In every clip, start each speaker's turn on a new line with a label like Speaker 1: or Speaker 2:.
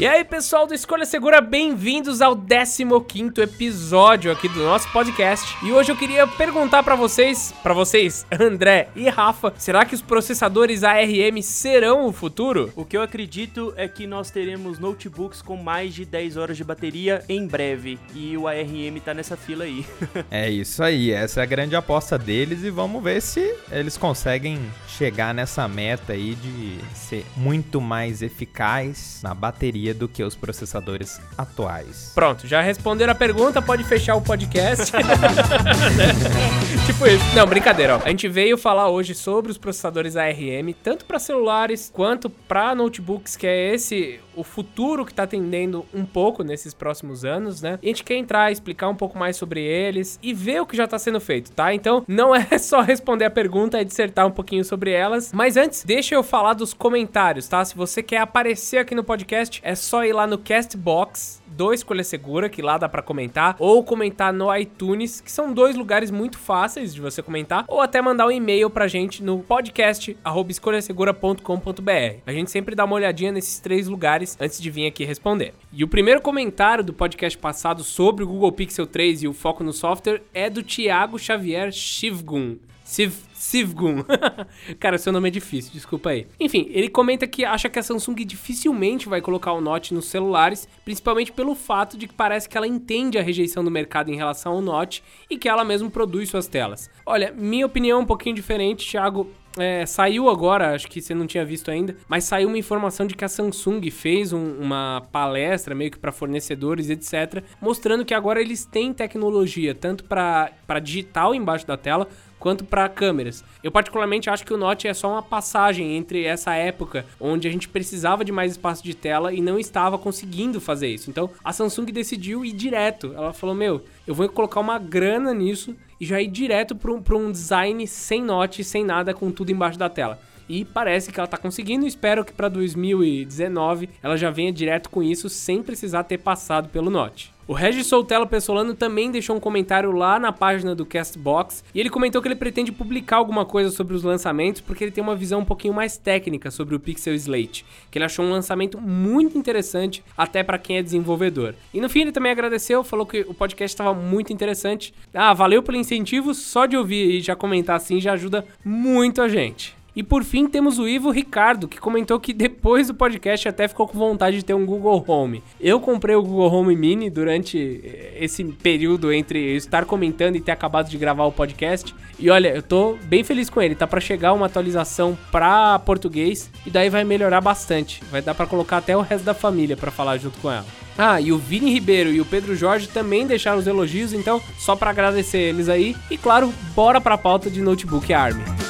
Speaker 1: E aí, pessoal do Escolha Segura, bem-vindos ao 15º episódio aqui do nosso podcast. E hoje eu queria perguntar para vocês, para vocês, André e Rafa, será que os processadores ARM serão o futuro?
Speaker 2: O que eu acredito é que nós teremos notebooks com mais de 10 horas de bateria em breve. E o ARM tá nessa fila aí.
Speaker 3: é isso aí, essa é a grande aposta deles e vamos ver se eles conseguem chegar nessa meta aí de ser muito mais eficaz na bateria do que os processadores atuais.
Speaker 1: Pronto, já responderam a pergunta, pode fechar o podcast. tipo isso. Não, brincadeira, ó. A gente veio falar hoje sobre os processadores ARM, tanto para celulares quanto para notebooks, que é esse o futuro que tá tendendo um pouco nesses próximos anos, né? E a gente quer entrar, explicar um pouco mais sobre eles e ver o que já tá sendo feito, tá? Então, não é só responder a pergunta, é dissertar um pouquinho sobre elas. Mas antes, deixa eu falar dos comentários, tá? Se você quer aparecer aqui no podcast, é só ir lá no Castbox do Escolha Segura, que lá dá para comentar, ou comentar no iTunes, que são dois lugares muito fáceis de você comentar, ou até mandar um e-mail pra gente no podcast escolhasegura.com.br. A gente sempre dá uma olhadinha nesses três lugares antes de vir aqui responder. E o primeiro comentário do podcast passado sobre o Google Pixel 3 e o foco no software é do Thiago Xavier Shivgun. Civ Sivgun. Cara, seu nome é difícil, desculpa aí. Enfim, ele comenta que acha que a Samsung dificilmente vai colocar o Note nos celulares, principalmente pelo fato de que parece que ela entende a rejeição do mercado em relação ao Note e que ela mesma produz suas telas. Olha, minha opinião é um pouquinho diferente, Thiago. É, saiu agora, acho que você não tinha visto ainda, mas saiu uma informação de que a Samsung fez um, uma palestra meio que para fornecedores, etc, mostrando que agora eles têm tecnologia tanto para digital embaixo da tela quanto para câmeras. Eu particularmente acho que o Note é só uma passagem entre essa época onde a gente precisava de mais espaço de tela e não estava conseguindo fazer isso. Então a Samsung decidiu ir direto. Ela falou: Meu, eu vou colocar uma grana nisso e já ir direto para um design sem Note, sem nada, com tudo embaixo da tela. E parece que ela tá conseguindo. Espero que para 2019 ela já venha direto com isso sem precisar ter passado pelo Note. O Regis Soltelo Pessolano também deixou um comentário lá na página do Castbox e ele comentou que ele pretende publicar alguma coisa sobre os lançamentos porque ele tem uma visão um pouquinho mais técnica sobre o Pixel Slate, que ele achou um lançamento muito interessante até para quem é desenvolvedor. E no fim ele também agradeceu, falou que o podcast estava muito interessante. Ah, valeu pelo incentivo, só de ouvir e já comentar assim já ajuda muito a gente. E por fim temos o Ivo Ricardo, que comentou que depois do podcast até ficou com vontade de ter um Google Home. Eu comprei o Google Home Mini durante eh, esse período entre estar comentando e ter acabado de gravar o podcast. E olha, eu tô bem feliz com ele. Tá para chegar uma atualização para português e daí vai melhorar bastante. Vai dar para colocar até o resto da família para falar junto com ela. Ah, e o Vini Ribeiro e o Pedro Jorge também deixaram os elogios, então só para agradecer eles aí. E claro, bora pra pauta de notebook ARM.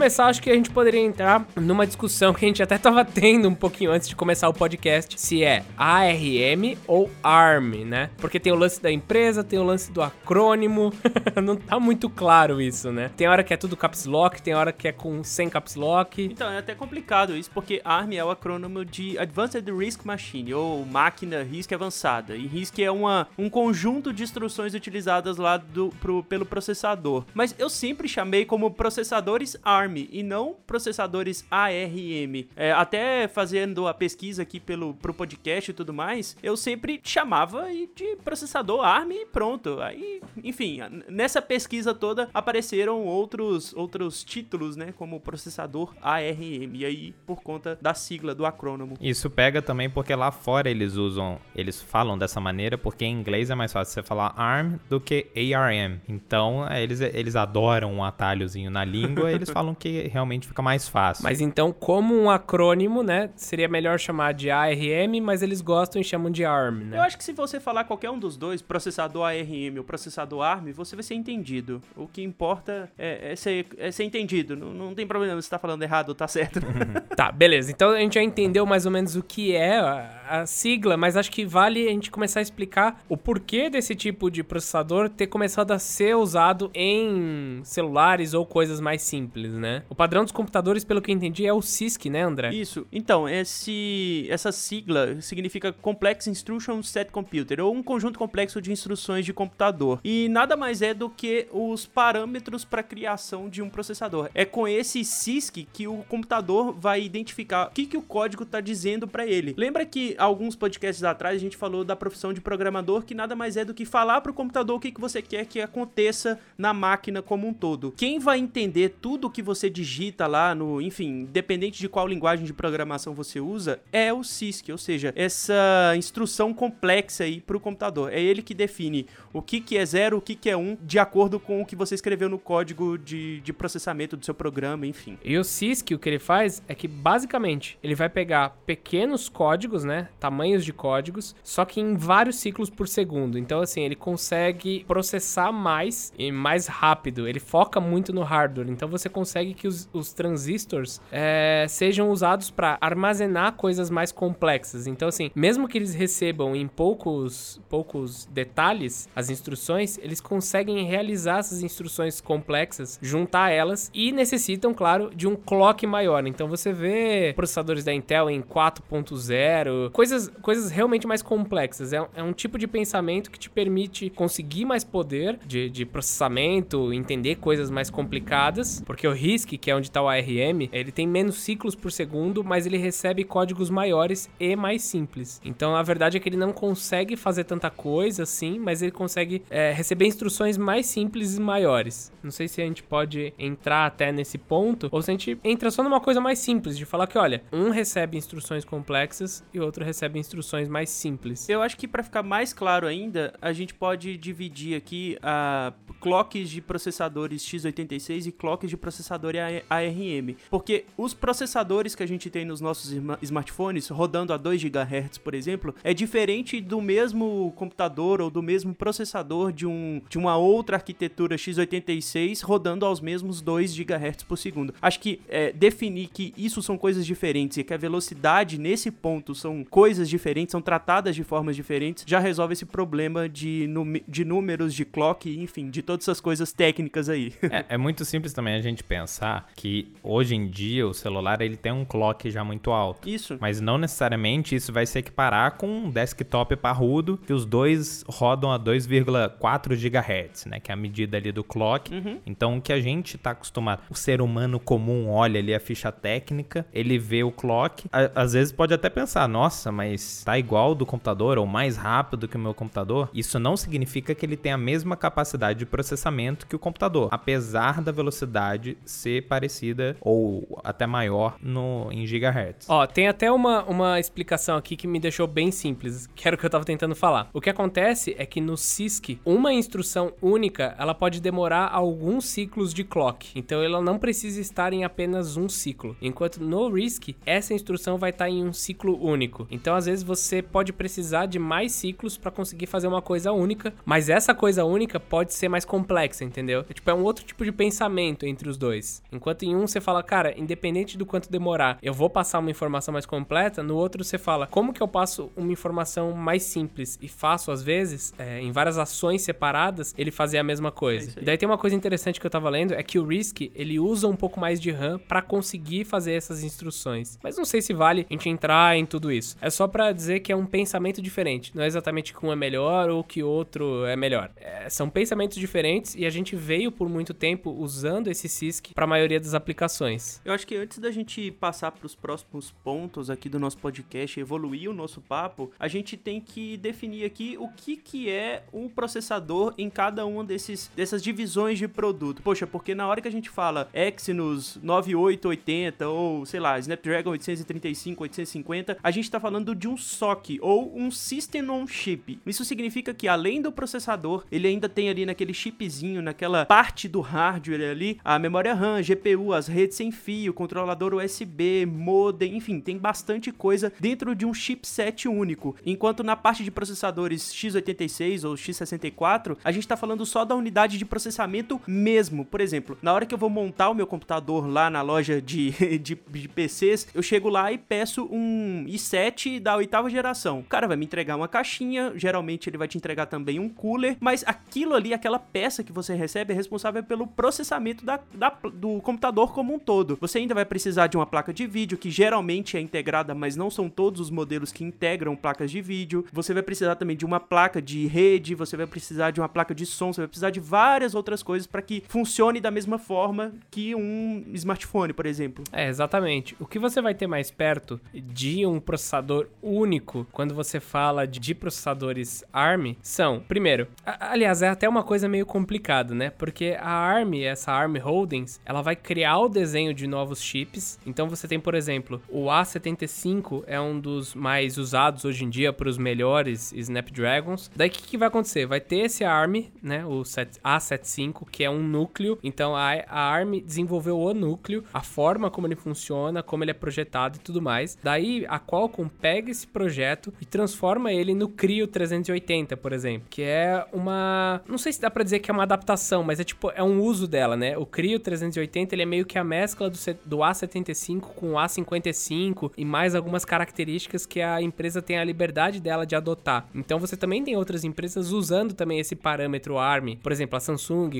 Speaker 1: Começar, acho que a gente poderia entrar numa discussão que a gente até tava tendo um pouquinho antes de começar o podcast, se é ARM ou ARM, né? Porque tem o lance da empresa, tem o lance do acrônimo, não tá muito claro isso, né? Tem hora que é tudo caps lock, tem hora que é com sem caps lock.
Speaker 2: Então, é até complicado isso, porque ARM é o acrônimo de Advanced Risk Machine, ou máquina RISC avançada. E RISC é uma, um conjunto de instruções utilizadas lá do, pro, pelo processador. Mas eu sempre chamei como processadores ARM ARM e não processadores ARM. É, até fazendo a pesquisa aqui pelo pro podcast e tudo mais, eu sempre chamava de processador ARM e pronto. Aí, enfim, nessa pesquisa toda apareceram outros outros títulos, né, como processador ARM. E aí, por conta da sigla do acrônimo.
Speaker 3: Isso pega também porque lá fora eles usam, eles falam dessa maneira porque em inglês é mais fácil você falar ARM do que ARM. Então, eles eles adoram um atalhozinho na língua, eles falam que realmente fica mais fácil.
Speaker 1: Mas então, como um acrônimo, né, seria melhor chamar de ARM, mas eles gostam e chamam de ARM, né?
Speaker 2: Eu acho que se você falar qualquer um dos dois, processador ARM ou processador ARM, você vai ser entendido. O que importa é, é, ser, é ser, entendido. Não, não, tem problema se tá falando errado ou tá certo.
Speaker 1: tá, beleza. Então a gente já entendeu mais ou menos o que é a sigla, mas acho que vale a gente começar a explicar o porquê desse tipo de processador ter começado a ser usado em celulares ou coisas mais simples, né? O padrão dos computadores, pelo que eu entendi, é o CISC, né, André?
Speaker 2: Isso. Então, esse, essa sigla significa Complex Instruction Set Computer, ou um conjunto complexo de instruções de computador. E nada mais é do que os parâmetros para criação de um processador. É com esse CISC que o computador vai identificar o que, que o código está dizendo para ele. Lembra que alguns podcasts atrás a gente falou da profissão de programador, que nada mais é do que falar para o computador o que, que você quer que aconteça na máquina como um todo. Quem vai entender tudo que você digita lá no, enfim, independente de qual linguagem de programação você usa, é o CISC, ou seja, essa instrução complexa aí para o computador. É ele que define o que, que é zero, o que, que é um, de acordo com o que você escreveu no código de, de processamento do seu programa, enfim.
Speaker 1: E o CISC, o que ele faz é que basicamente ele vai pegar pequenos códigos, né, tamanhos de códigos, só que em vários ciclos por segundo. Então, assim, ele consegue processar mais e mais rápido. Ele foca muito no hardware. Então, você consegue que os, os transistors é, sejam usados para armazenar coisas mais complexas. Então, assim, mesmo que eles recebam em poucos, poucos detalhes as instruções, eles conseguem realizar essas instruções complexas, juntar elas e necessitam, claro, de um clock maior. Então, você vê processadores da Intel em 4.0, coisas, coisas realmente mais complexas. É, é, um tipo de pensamento que te permite conseguir mais poder de, de processamento, entender coisas mais complicadas, porque o RISC, que é onde está o ARM, ele tem menos ciclos por segundo, mas ele recebe códigos maiores e mais simples. Então a verdade é que ele não consegue fazer tanta coisa assim, mas ele consegue é, receber instruções mais simples e maiores. Não sei se a gente pode entrar até nesse ponto, ou se a gente entra só numa coisa mais simples, de falar que, olha, um recebe instruções complexas e outro recebe instruções mais simples.
Speaker 2: Eu acho que para ficar mais claro ainda, a gente pode dividir aqui a uh, clocks de processadores x86 e clocks de processador ARM, porque os processadores que a gente tem nos nossos smartphones rodando a 2 GHz, por exemplo, é diferente do mesmo computador ou do mesmo processador de, um, de uma outra arquitetura x86 rodando aos mesmos 2 GHz por segundo. Acho que é, definir que isso são coisas diferentes e que a velocidade nesse ponto são coisas diferentes, são tratadas de formas diferentes, já resolve esse problema de, de números, de clock, enfim, de todas essas coisas técnicas aí.
Speaker 3: é, é, muito simples também a gente pensar que hoje em dia o celular ele tem um clock já muito alto.
Speaker 2: Isso.
Speaker 3: Mas não necessariamente isso vai se equiparar com um desktop parrudo que os dois rodam a 2,4 GHz, né? Que é a medida ali do clock. Uhum. Então o que a gente está acostumado, o ser humano comum olha ali a ficha técnica, ele vê o clock, a, às vezes pode até pensar, nossa, mas tá igual do computador ou mais rápido que o meu computador. Isso não significa que ele tem a mesma capacidade de processamento que o computador, apesar da velocidade ser parecida ou até maior no em gigahertz.
Speaker 1: Ó, tem até uma, uma explicação aqui que me deixou bem simples, que era o que eu tava tentando falar. O que acontece é que no CISC, uma instrução única, ela pode demorar alguns ciclos de clock. Então ela não precisa estar em apenas um ciclo. Enquanto no RISC, essa instrução vai estar em um ciclo único. Então às vezes você pode precisar de mais ciclos para conseguir fazer uma coisa única, mas essa coisa única pode ser mais complexa, entendeu? É, tipo, é um outro tipo de pensamento entre os dois. Enquanto em um você fala, cara, independente do quanto demorar, eu vou passar uma informação mais completa, no outro você fala, como que eu passo uma informação mais simples e faço, às vezes, é, em várias ações separadas, ele fazer a mesma coisa. É Daí tem uma coisa interessante que eu tava lendo, é que o RISC, ele usa um pouco mais de RAM para conseguir fazer essas instruções. Mas não sei se vale a gente entrar em tudo isso. É só para dizer que é um pensamento diferente. Não é exatamente que um é melhor ou que outro é melhor. É, são pensamentos diferentes e a gente veio por muito tempo usando esse CISC para a maioria das aplicações.
Speaker 2: Eu acho que antes da gente passar para os próximos pontos aqui do nosso podcast, evoluir o nosso papo, a gente tem que definir aqui o que, que é um processador em cada uma dessas divisões de produto. Poxa, porque na hora que a gente fala Exynos 9880 ou, sei lá, Snapdragon 835, 850, a gente está falando de um SoC ou um System on Chip. Isso significa que além do processador, ele ainda tem ali naquele chip chipzinho, naquela parte do hardware ali, a memória RAM, GPU, as redes sem fio, controlador USB, modem, enfim, tem bastante coisa dentro de um chipset único. Enquanto na parte de processadores x86 ou x64, a gente está falando só da unidade de processamento mesmo. Por exemplo, na hora que eu vou montar o meu computador lá na loja de, de, de PCs, eu chego lá e peço um i7 da oitava geração. O cara vai me entregar uma caixinha, geralmente ele vai te entregar também um cooler, mas aquilo ali, aquela peça que você recebe é responsável pelo processamento da, da, do computador como um todo. Você ainda vai precisar de uma placa de vídeo, que geralmente é integrada, mas não são todos os modelos que integram placas de vídeo. Você vai precisar também de uma placa de rede, você vai precisar de uma placa de som, você vai precisar de várias outras coisas para que funcione da mesma forma que um smartphone, por exemplo.
Speaker 1: É, exatamente. O que você vai ter mais perto de um processador único quando você fala de processadores ARM são, primeiro, aliás, é até uma coisa meio complicada, né? Porque a ARM, essa ARM Holdings, ela vai criar o desenho de novos chips. Então você tem, por exemplo, o A75 é um dos mais usados hoje em dia para os melhores Snapdragons. Daí o que, que, vai acontecer? Vai ter esse ARM, né? O A75, que é um núcleo. Então a, a ARM desenvolveu o núcleo, a forma como ele funciona, como ele é projetado e tudo mais. Daí a Qualcomm pega esse projeto e transforma ele no Creo 380, por exemplo, que é uma, não sei se dá para dizer que é uma adaptação, mas é tipo é um uso dela, né? O Creo 380 ele é meio que a mescla do, do A75 com o A55 e mais algumas características que a empresa tem a liberdade dela de adotar. Então você também tem outras empresas usando também esse parâmetro ARM, por exemplo, a Samsung,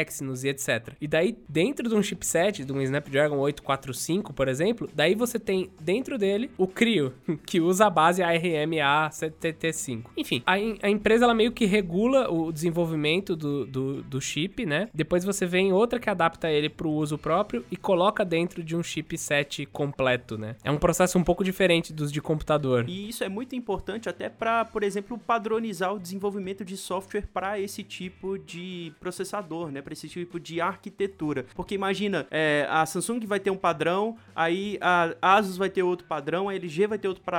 Speaker 1: Exynos e etc. E daí dentro de um chipset, de um Snapdragon 845, por exemplo, daí você tem dentro dele o Creo, que usa a base ARM A75. Enfim, a, a empresa ela meio que regula o desenvolvimento do, do, do chip, né? Depois você vem outra que adapta ele para o uso próprio e coloca dentro de um chipset completo, né? É um processo um pouco diferente dos de computador.
Speaker 2: E isso é muito importante até para, por exemplo, padronizar o desenvolvimento de software para esse tipo de processador, né? Para esse tipo de arquitetura. Porque imagina, é, a Samsung vai ter um padrão, aí a Asus vai ter outro padrão, a LG vai ter outro padrão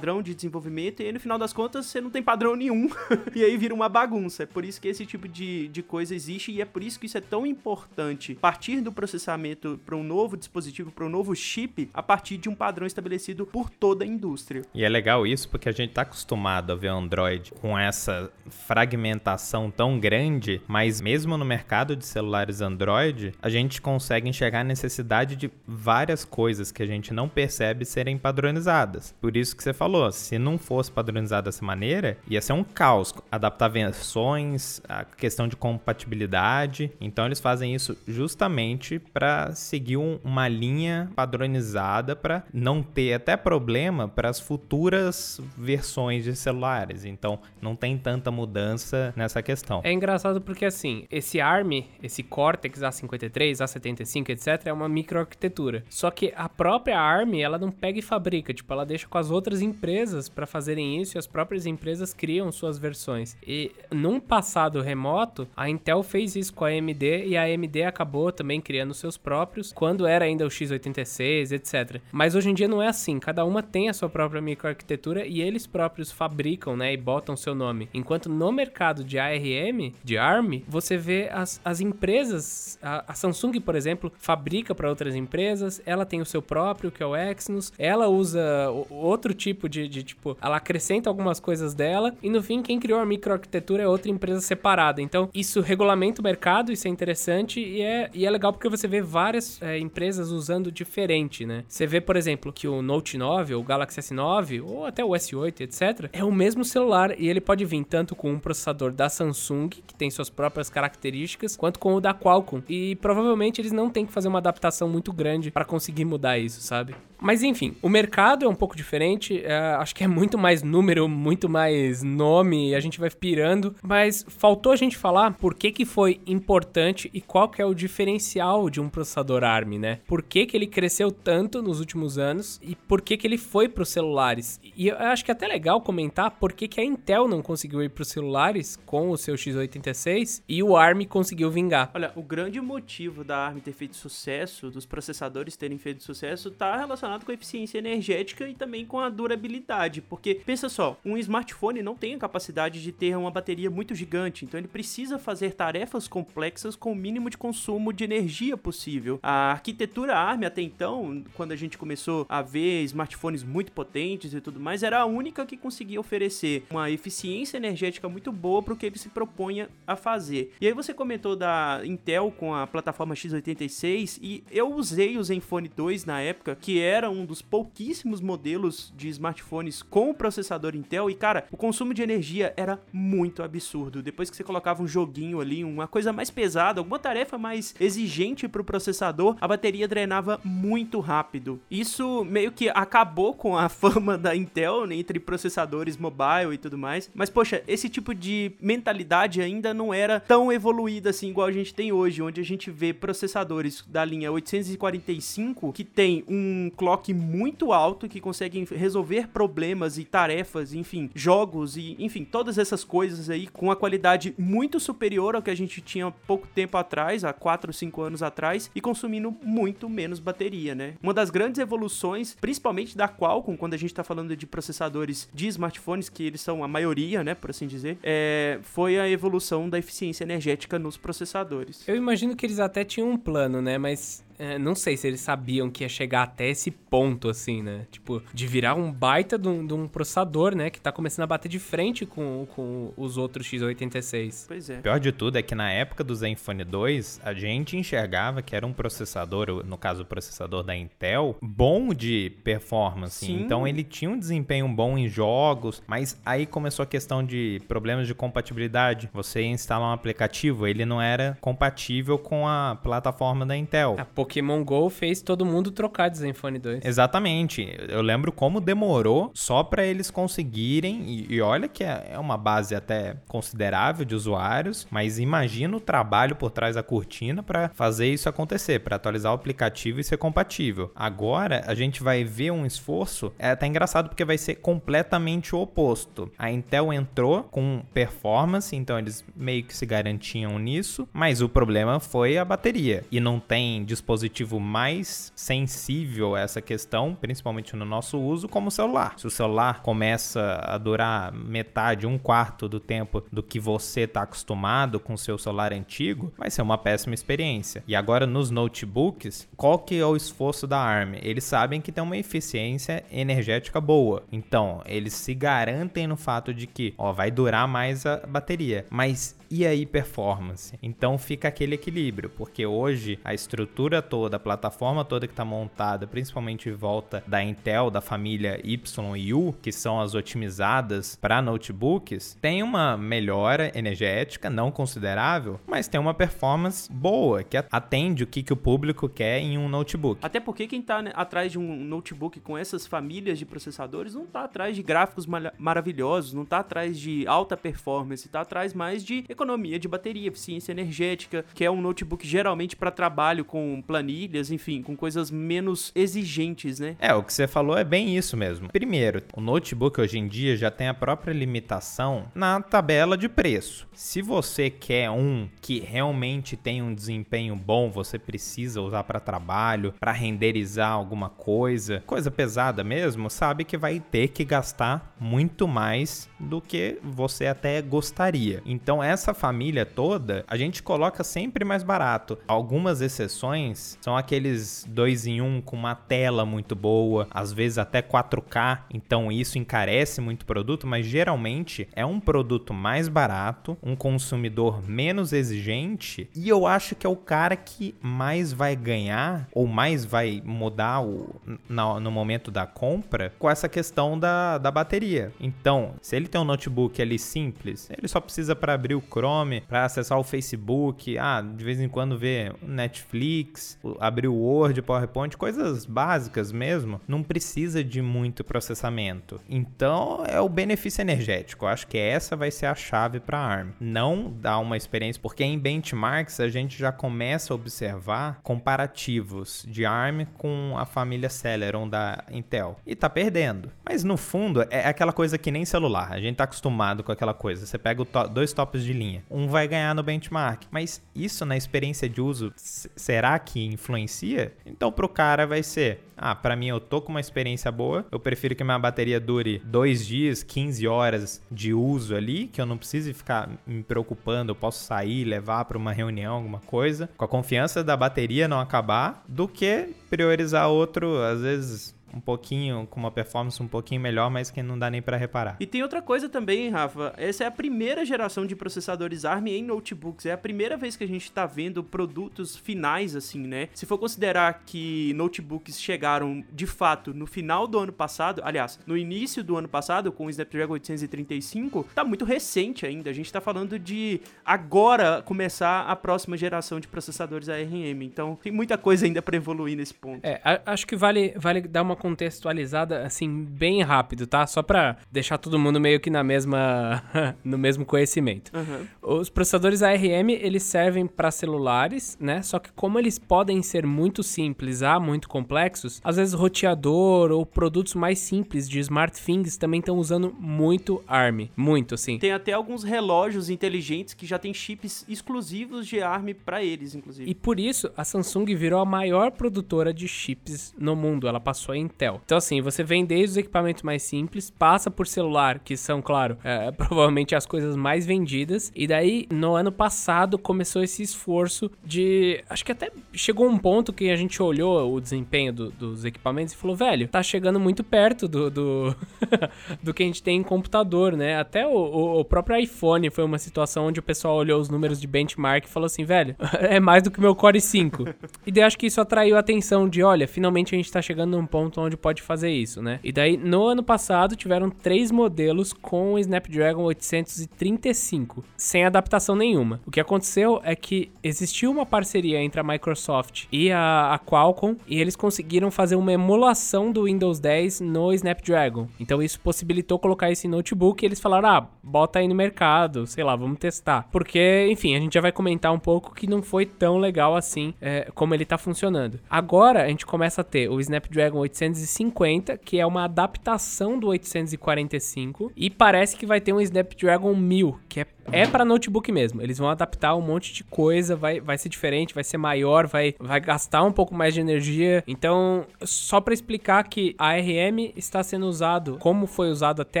Speaker 2: de desenvolvimento, e aí no final das contas você não tem padrão nenhum. e aí vira uma bagunça. É por isso que esse tipo de, de coisa existe e é por isso que isso é tão importante partir do processamento para um novo dispositivo, para um novo chip, a partir de um padrão estabelecido por toda a indústria.
Speaker 3: E é legal isso porque a gente está acostumado a ver Android com essa fragmentação tão grande, mas mesmo no mercado de celulares Android, a gente consegue enxergar a necessidade de várias coisas que a gente não percebe serem padronizadas. Por isso que você falou, se não fosse padronizado dessa maneira, ia ser um caos. Adaptar versões, a questão de compatibilidade. Então eles fazem isso justamente para seguir um, uma linha padronizada para não ter até problema para as futuras versões de celulares. Então não tem tanta mudança nessa questão.
Speaker 1: É engraçado porque assim, esse ARM, esse Cortex A53, A75, etc, é uma microarquitetura. Só que a própria ARM, ela não pega e fabrica, tipo, ela deixa com as outras empresas para fazerem isso e as próprias empresas criam suas versões. E num passado remoto, a Intel fez isso com a AMD e a AMD acabou também criando seus próprios quando era ainda o x86, etc. Mas hoje em dia não é assim, cada uma tem a sua própria microarquitetura e eles próprios fabricam, né, e botam seu nome. Enquanto no mercado de ARM, de ARM, você vê as, as empresas, a, a Samsung, por exemplo, fabrica para outras empresas, ela tem o seu próprio, que é o Exynos, ela usa outro tipo de, de, tipo, ela acrescenta algumas coisas dela e no fim quem criou a microarquitetura é outra empresa separada. Então isso regulamenta o mercado, isso é interessante e é, e é legal porque você vê várias é, empresas usando diferente, né? Você vê, por exemplo, que o Note 9, ou o Galaxy S9, ou até o S8, etc., é o mesmo celular e ele pode vir tanto com um processador da Samsung, que tem suas próprias características, quanto com o da Qualcomm. E provavelmente eles não têm que fazer uma adaptação muito grande para conseguir mudar isso, sabe? Mas enfim, o mercado é um pouco diferente. É, acho que é muito mais número, muito mais nome, a gente vai pirando. Mas faltou a gente falar por que, que foi importante e qual que é o diferencial de um processador ARM, né? Por que, que ele cresceu tanto nos últimos anos e por que, que ele foi para os celulares. E eu acho que é até legal comentar por que, que a Intel não conseguiu ir para os celulares com o seu x86 e o ARM conseguiu vingar.
Speaker 2: Olha, o grande motivo da ARM ter feito sucesso, dos processadores terem feito sucesso, está relacionado relacionado com a eficiência energética e também com a durabilidade. Porque, pensa só, um smartphone não tem a capacidade de ter uma bateria muito gigante, então ele precisa fazer tarefas complexas com o mínimo de consumo de energia possível. A arquitetura ARM até então, quando a gente começou a ver smartphones muito potentes e tudo mais, era a única que conseguia oferecer uma eficiência energética muito boa para o que ele se propunha a fazer. E aí você comentou da Intel com a plataforma x86 e eu usei o Zenfone 2 na época, que era um dos pouquíssimos modelos de smartphones com processador Intel e cara, o consumo de energia era muito absurdo. Depois que você colocava um joguinho ali, uma coisa mais pesada, alguma tarefa mais exigente para o processador, a bateria drenava muito rápido. Isso meio que acabou com a fama da Intel né, entre processadores mobile e tudo mais. Mas poxa, esse tipo de mentalidade ainda não era tão evoluída assim igual a gente tem hoje, onde a gente vê processadores da linha 845 que tem um clock muito alto que conseguem resolver problemas e tarefas, enfim, jogos e enfim, todas essas coisas aí com a qualidade muito superior ao que a gente tinha pouco tempo atrás, há 4 ou 5 anos atrás, e consumindo muito menos bateria, né? Uma das grandes evoluções, principalmente da Qualcomm, quando a gente tá falando de processadores de smartphones, que eles são a maioria, né, por assim dizer, é, foi a evolução da eficiência energética nos processadores.
Speaker 1: Eu imagino que eles até tinham um plano, né? Mas é, não sei se eles sabiam que ia chegar até esse ponto, assim, né? Tipo, de virar um baita de um, de um processador, né? Que tá começando a bater de frente com, com os outros x86.
Speaker 2: Pois é.
Speaker 3: O pior de tudo é que na época do Zenfone 2, a gente enxergava que era um processador, no caso o processador da Intel, bom de performance.
Speaker 2: Sim.
Speaker 3: Então ele tinha um desempenho bom em jogos, mas aí começou a questão de problemas de compatibilidade. Você ia instalar um aplicativo, ele não era compatível com a plataforma da Intel.
Speaker 1: A Pokémon GO fez todo mundo trocar de Zenfone 2.
Speaker 3: Exatamente. Eu lembro como demorou só para eles conseguirem, e, e olha que é, é uma base até considerável de usuários, mas imagina o trabalho por trás da cortina para fazer isso acontecer, para atualizar o aplicativo e ser compatível. Agora a gente vai ver um esforço, é até engraçado porque vai ser completamente o oposto. A Intel entrou com performance, então eles meio que se garantiam nisso, mas o problema foi a bateria. E não tem dispositivo mais sensível a essa questão, principalmente no nosso uso, como o celular. Se o celular começa a durar metade, um quarto do tempo do que você está acostumado com o seu celular antigo, vai ser uma péssima experiência. E agora nos notebooks, qual que é o esforço da ARM? Eles sabem que tem uma eficiência energética boa. Então, eles se garantem no fato de que, ó, vai durar mais a bateria. Mas e aí performance? Então fica aquele equilíbrio, porque hoje a estrutura toda, a plataforma toda que está montada, principalmente em volta da Intel, da família Y e U, que são as otimizadas para notebooks, tem uma melhora energética não considerável, mas tem uma performance boa, que atende o que, que o público quer em um notebook.
Speaker 2: Até porque quem está né, atrás de um notebook com essas famílias de processadores não está atrás de gráficos maravilhosos, não está atrás de alta performance, está atrás mais de economia de bateria, eficiência energética, que é um notebook geralmente para trabalho com planilhas, enfim, com coisas menos exigentes, né?
Speaker 3: É, o que você falou é bem isso mesmo. Primeiro, o notebook hoje em dia já tem a própria limitação na tabela de preço. Se você quer um que realmente tem um desempenho bom, você precisa usar para trabalho, para renderizar alguma coisa, coisa pesada mesmo, sabe que vai ter que gastar muito mais do que você até gostaria. Então essa família toda, a gente coloca sempre mais barato. Algumas exceções são aqueles dois em um com uma tela muito boa, às vezes até 4K, então isso encarece muito o produto, mas geralmente é um produto mais barato, um consumidor menos exigente, e eu acho que é o cara que mais vai ganhar ou mais vai mudar o, no, no momento da compra com essa questão da, da bateria. Então, se ele tem um notebook ali simples, ele só precisa para abrir o Chrome, para acessar o Facebook, ah, de vez em quando ver Netflix, abrir o Word, PowerPoint, coisas básicas mesmo, não precisa de muito processamento. Então, é o benefício energético. Eu acho que essa vai ser a chave para ARM. Não dar uma experiência, porque em benchmarks a gente já começa a observar comparativos de ARM com a família Celeron da Intel e tá perdendo. Mas no fundo é aquela coisa que nem celular. A gente tá acostumado com aquela coisa. Você pega to dois topos de linha, um vai ganhar no benchmark. Mas isso na experiência de uso, será que que influencia, então pro cara vai ser ah, para mim eu tô com uma experiência boa, eu prefiro que minha bateria dure dois dias, 15 horas de uso ali, que eu não precise ficar me preocupando, eu posso sair, levar para uma reunião, alguma coisa, com a confiança da bateria não acabar, do que priorizar outro, às vezes um pouquinho, com uma performance um pouquinho melhor, mas que não dá nem para reparar.
Speaker 2: E tem outra coisa também, Rafa. Essa é a primeira geração de processadores ARM em notebooks. É a primeira vez que a gente tá vendo produtos finais assim, né? Se for considerar que notebooks chegaram de fato no final do ano passado, aliás, no início do ano passado com o Snapdragon 835, tá muito recente ainda. A gente tá falando de agora começar a próxima geração de processadores ARM. Então, tem muita coisa ainda para evoluir nesse ponto.
Speaker 1: É, acho que vale vale dar uma contextualizada, assim, bem rápido, tá? Só pra deixar todo mundo meio que na mesma... no mesmo conhecimento.
Speaker 2: Uhum.
Speaker 1: Os processadores ARM, eles servem para celulares, né? Só que como eles podem ser muito simples a muito complexos, às vezes roteador ou produtos mais simples de smart things também estão usando muito ARM. Muito, assim.
Speaker 2: Tem até alguns relógios inteligentes que já tem chips exclusivos de ARM para eles, inclusive.
Speaker 1: E por isso, a Samsung virou a maior produtora de chips no mundo. Ela passou a Intel. Então, assim, você vem desde os equipamentos mais simples, passa por celular, que são, claro, é, provavelmente as coisas mais vendidas. E daí, no ano passado, começou esse esforço de. Acho que até chegou um ponto que a gente olhou o desempenho do, dos equipamentos e falou, velho, tá chegando muito perto do, do, do que a gente tem em computador, né? Até o, o, próprio iPhone foi uma situação onde o pessoal olhou os números de benchmark e falou assim, velho, é mais do que meu Core 5. e daí acho que isso atraiu a atenção de, olha, finalmente a gente tá chegando num ponto ponto onde pode fazer isso, né? E daí, no ano passado, tiveram três modelos com o Snapdragon 835, sem adaptação nenhuma. O que aconteceu é que existiu uma parceria entre a Microsoft e a, a Qualcomm, e eles conseguiram fazer uma emulação do Windows 10 no Snapdragon. Então, isso possibilitou colocar esse notebook e eles falaram, ah, bota aí no mercado, sei lá, vamos testar. Porque, enfim, a gente já vai comentar um pouco que não foi tão legal assim é, como ele tá funcionando. Agora, a gente começa a ter o Snapdragon 835 850, que é uma adaptação do 845, e parece que vai ter um Snapdragon 1000, que é é para notebook mesmo. Eles vão adaptar um monte de coisa, vai, vai ser diferente, vai ser maior, vai, vai gastar um pouco mais de energia. Então, só para explicar que a ARM está sendo usado como foi usado até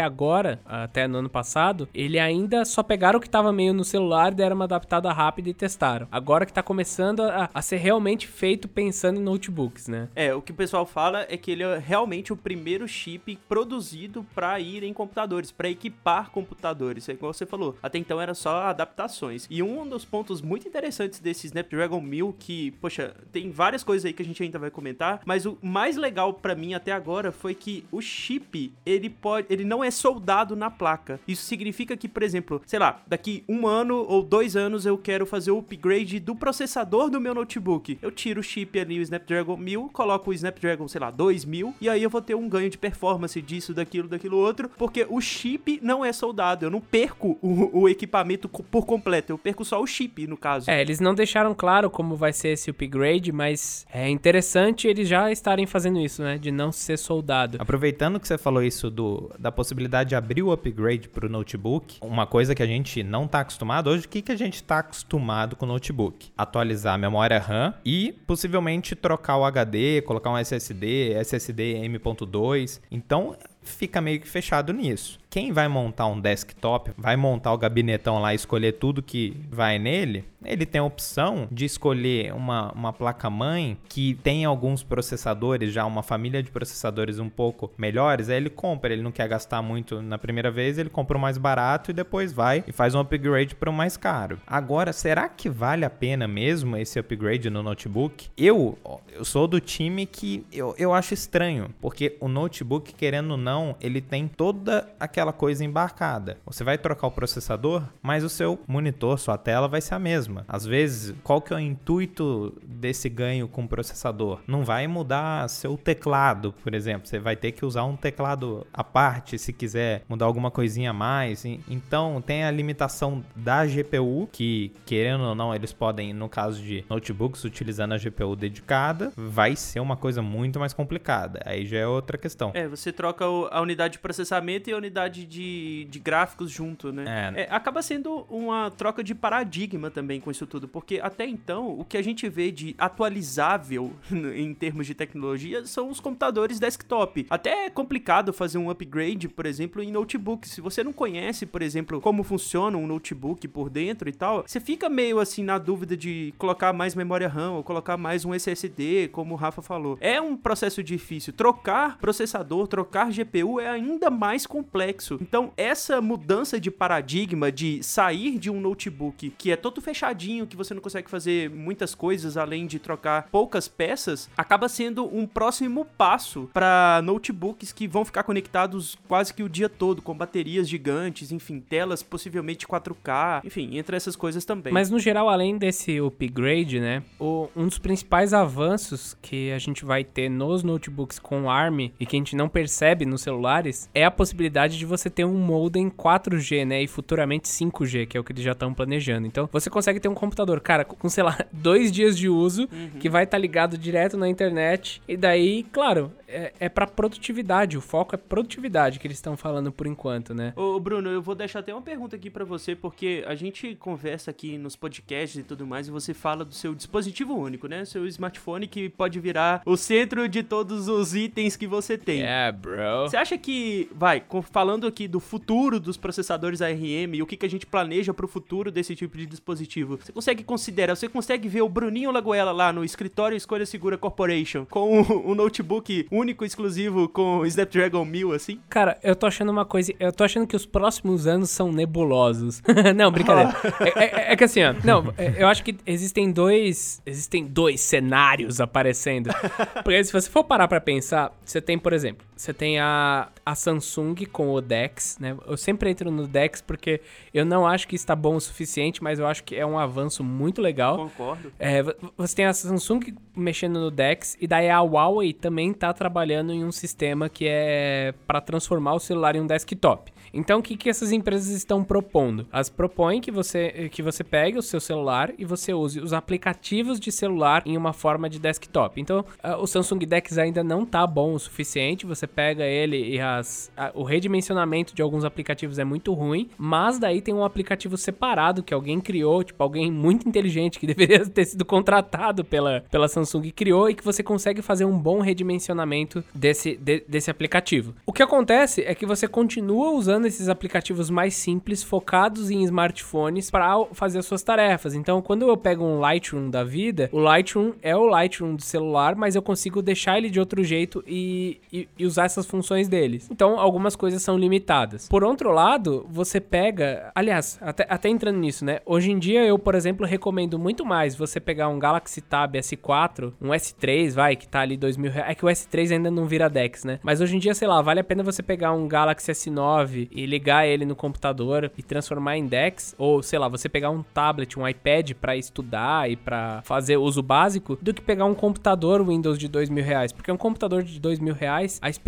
Speaker 1: agora, até no ano passado, ele ainda só pegaram o que estava meio no celular, deram uma adaptada rápida e testaram. Agora que está começando a, a, ser realmente feito pensando em notebooks, né?
Speaker 2: É, o que o pessoal fala é que ele é realmente o primeiro chip produzido para ir em computadores, para equipar computadores. É igual você falou. Até então então era só adaptações. E um dos pontos muito interessantes desse Snapdragon 1000, que, poxa, tem várias coisas aí que a gente ainda vai comentar, mas o mais legal para mim até agora foi que o chip, ele pode, ele não é soldado na placa. Isso significa que, por exemplo, sei lá, daqui um ano ou dois anos eu quero fazer o upgrade do processador do meu notebook. Eu tiro o chip ali, o Snapdragon 1000, coloco o Snapdragon, sei lá, 2000, e aí eu vou ter um ganho de performance disso, daquilo, daquilo outro, porque o chip não é soldado. Eu não perco o, o equipamento equipamento por completo. Eu perco só o chip, no caso.
Speaker 1: É, eles não deixaram claro como vai ser esse upgrade, mas é interessante eles já estarem fazendo isso, né? De não ser soldado.
Speaker 3: Aproveitando que você falou isso do, da possibilidade de abrir o upgrade pro notebook, uma coisa que a gente não tá acostumado hoje, o que, que a gente tá acostumado com o notebook? Atualizar a memória RAM e possivelmente trocar o HD, colocar um SSD, SSD M.2. Então, fica meio que fechado nisso. Quem vai montar um desktop, vai montar o gabinetão lá e escolher tudo que vai nele, ele tem a opção de escolher uma, uma placa-mãe que tem alguns processadores, já uma família de processadores um pouco melhores, aí ele compra, ele não quer gastar muito na primeira vez, ele compra o mais barato e depois vai e faz um upgrade para o mais caro. Agora, será que vale a pena mesmo esse upgrade no notebook? Eu, eu sou do time que eu, eu acho estranho, porque o notebook, querendo ou não, ele tem toda aquela coisa embarcada. Você vai trocar o processador, mas o seu monitor, sua tela vai ser a mesma mesma. Às vezes, qual que é o intuito desse ganho com o processador? Não vai mudar seu teclado, por exemplo. Você vai ter que usar um teclado à parte se quiser mudar alguma coisinha a mais. Então, tem a limitação da GPU, que querendo ou não, eles podem, no caso de notebooks, utilizando a GPU dedicada, vai ser uma coisa muito mais complicada. Aí já é outra questão.
Speaker 2: É, você troca a unidade de processamento e a unidade de, de gráficos junto, né?
Speaker 3: É.
Speaker 2: É, acaba sendo uma troca de paradigma também com isso tudo, porque até então o que a gente vê de atualizável em termos de tecnologia são os computadores desktop. Até é complicado fazer um upgrade, por exemplo, em notebook. Se você não conhece, por exemplo, como funciona um notebook por dentro e tal, você fica meio assim na dúvida de colocar mais memória RAM ou colocar mais um SSD, como o Rafa falou. É um processo difícil. Trocar processador, trocar GPU é ainda mais complexo. Então, essa mudança de paradigma de sair de um notebook que é todo fechadinho, que você não consegue fazer muitas coisas além de trocar poucas peças, acaba sendo um próximo passo para notebooks que vão ficar conectados quase que o dia todo com baterias gigantes, enfim, telas possivelmente 4K, enfim, entre essas coisas também.
Speaker 1: Mas no geral, além desse upgrade, né, o- um dos principais avanços que a gente vai ter nos notebooks com ARM e que a gente não percebe nos celulares é a possibilidade de você ter um modem 4G, né, e futuramente 5G, que é o que eles já estão planejando. Então, você consegue ter um computador, cara, com, sei lá, dois dias de uso, que vai estar ligado direto na internet, e daí, claro, é, é para produtividade, o foco é produtividade que eles estão falando por enquanto, né.
Speaker 2: Ô, Bruno, eu vou deixar até uma pergunta aqui pra você, porque a gente conversa aqui nos podcasts e tudo mais, e você fala do seu dispositivo único, né? Seu smartphone que pode virar o centro de todos os itens que você tem.
Speaker 1: Yeah, bro.
Speaker 2: Você acha que, vai, falando aqui do futuro dos processadores ARM e o que, que a gente planeja pro futuro desse tipo de dispositivo, você consegue considerar, você consegue ver o Bruninho Lagoela lá no escritório Escolha Segura Corporation com um, um notebook único, exclusivo com Snapdragon 1000, assim?
Speaker 1: Cara, eu tô achando uma coisa. Eu tô achando que os próximos anos são nebulosos. não, brincadeira. é, é- é que assim, ó. Não, é- eu acho que existem dois. Existem dois cenários aparecendo. Porque se você for parar pra pensar, você tem, por exemplo, você tem a, a Samsung com o Dex, né? Eu sempre entro no Dex porque eu não acho que está bom o suficiente, mas eu acho que é um avanço muito legal.
Speaker 2: Concordo.
Speaker 1: É, vo- você tem a Samsung mexendo no DeX e daí a Huawei também tá trabalhando em um sistema que é para transformar o celular em um desktop. Então, o que, que essas empresas estão propondo? Elas propõem que você, que você pegue o seu celular e você use os aplicativos de celular em uma forma de desktop. Então, o Samsung DeX ainda não tá bom o suficiente. Você pega ele e as, a- o redimensionamento de alguns aplicativos é muito ruim, mas daí tem um aplicativo separado que alguém criou, tipo, alguém muito inteligente que deveria ter sido contratado pela, pela Samsung criou e que você consegue fazer um bom redimensionamento desse, de- desse aplicativo. O que acontece é que você continua usando esses aplicativos mais simples, focados em smartphones, para fazer as suas tarefas. Então, quando eu pego um Lightroom da vida, o Lightroom é o Lightroom do celular, mas eu consigo deixar ele de outro jeito e, e- e usar essas funções deles. Então, algumas coisas são limitadas. Por outro lado, você pega. Aliás, até, até entrando nisso, né? Hoje em dia, eu, por exemplo, recomendo muito mais você pegar um Galaxy Tab S4, um S3, vai, que tá ali dois mil reais. É que o S3 ainda não vira Dex, né? Mas hoje em dia, sei lá, vale a pena você pegar um Galaxy S9 e ligar ele no computador e transformar em Dex. Ou, sei lá, você pegar um tablet, um iPad pra estudar e pra fazer uso básico, do que pegar um computador Windows de dois mil reais. Porque um computador de dois mil reais, a experiência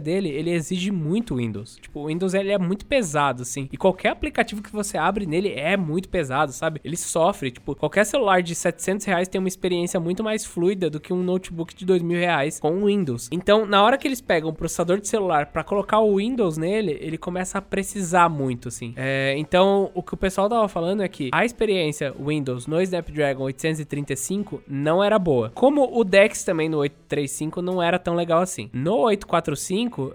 Speaker 1: dele, ele exige muito Windows. Tipo, o Windows ele é muito pesado, assim. E qualquer aplicativo que você abre nele é muito pesado, sabe? Ele sofre. Tipo, qualquer celular de 700 reais tem uma experiência muito mais fluida do que um notebook de dois mil reais com Windows. Então, na hora que eles pegam um processador de celular pra colocar o Windows nele, ele começa a precisar muito, assim. É, então, o que o pessoal tava falando é que a experiência Windows no Snapdragon 835 não era boa. Como o Dex também no 835 não era tão legal assim. No 845,